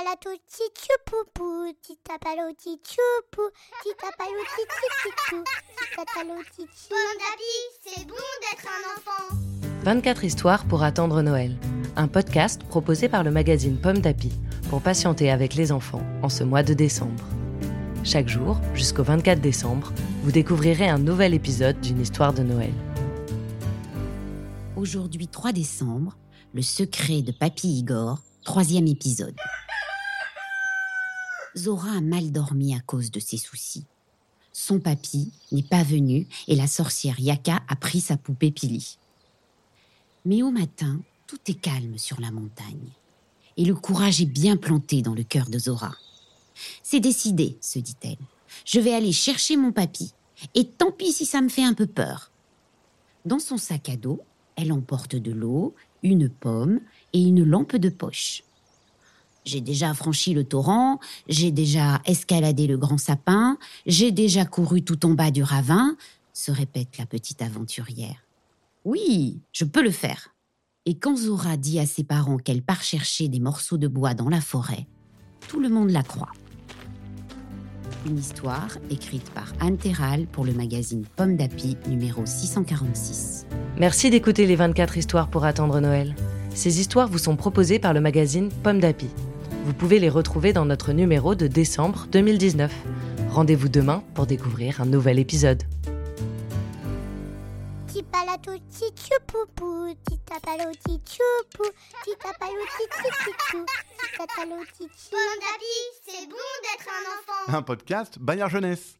palato tchoupoupou, titapalo tchoupoupou, titapalo tchoupoupou, titapalo Pomme d'api, c'est bon d'être un enfant. 24 histoires pour attendre Noël. Un podcast proposé par le magazine Pomme d'Api pour patienter avec les enfants en ce mois de décembre. Chaque jour, jusqu'au 24 décembre, vous découvrirez un nouvel épisode d'une histoire de Noël. Aujourd'hui 3 décembre, le secret de Papy Igor, troisième épisode. Zora a mal dormi à cause de ses soucis. Son papy n'est pas venu et la sorcière Yaka a pris sa poupée Pili. Mais au matin, tout est calme sur la montagne. Et le courage est bien planté dans le cœur de Zora. C'est décidé, se dit-elle. Je vais aller chercher mon papy, et tant pis si ça me fait un peu peur. Dans son sac à dos, elle emporte de l'eau, une pomme et une lampe de poche. J'ai déjà franchi le torrent, j'ai déjà escaladé le grand sapin, j'ai déjà couru tout en bas du ravin, se répète la petite aventurière. Oui, je peux le faire. Et quand Zora dit à ses parents qu'elle part chercher des morceaux de bois dans la forêt, tout le monde la croit. Une histoire écrite par Anne Terral pour le magazine Pomme d'Api numéro 646. Merci d'écouter les 24 histoires pour attendre Noël. Ces histoires vous sont proposées par le magazine Pomme d'Api. Vous pouvez les retrouver dans notre numéro de décembre 2019. Rendez-vous demain pour découvrir un nouvel épisode. D'api, c'est bon d'être un enfant. Un podcast Bayard Jeunesse.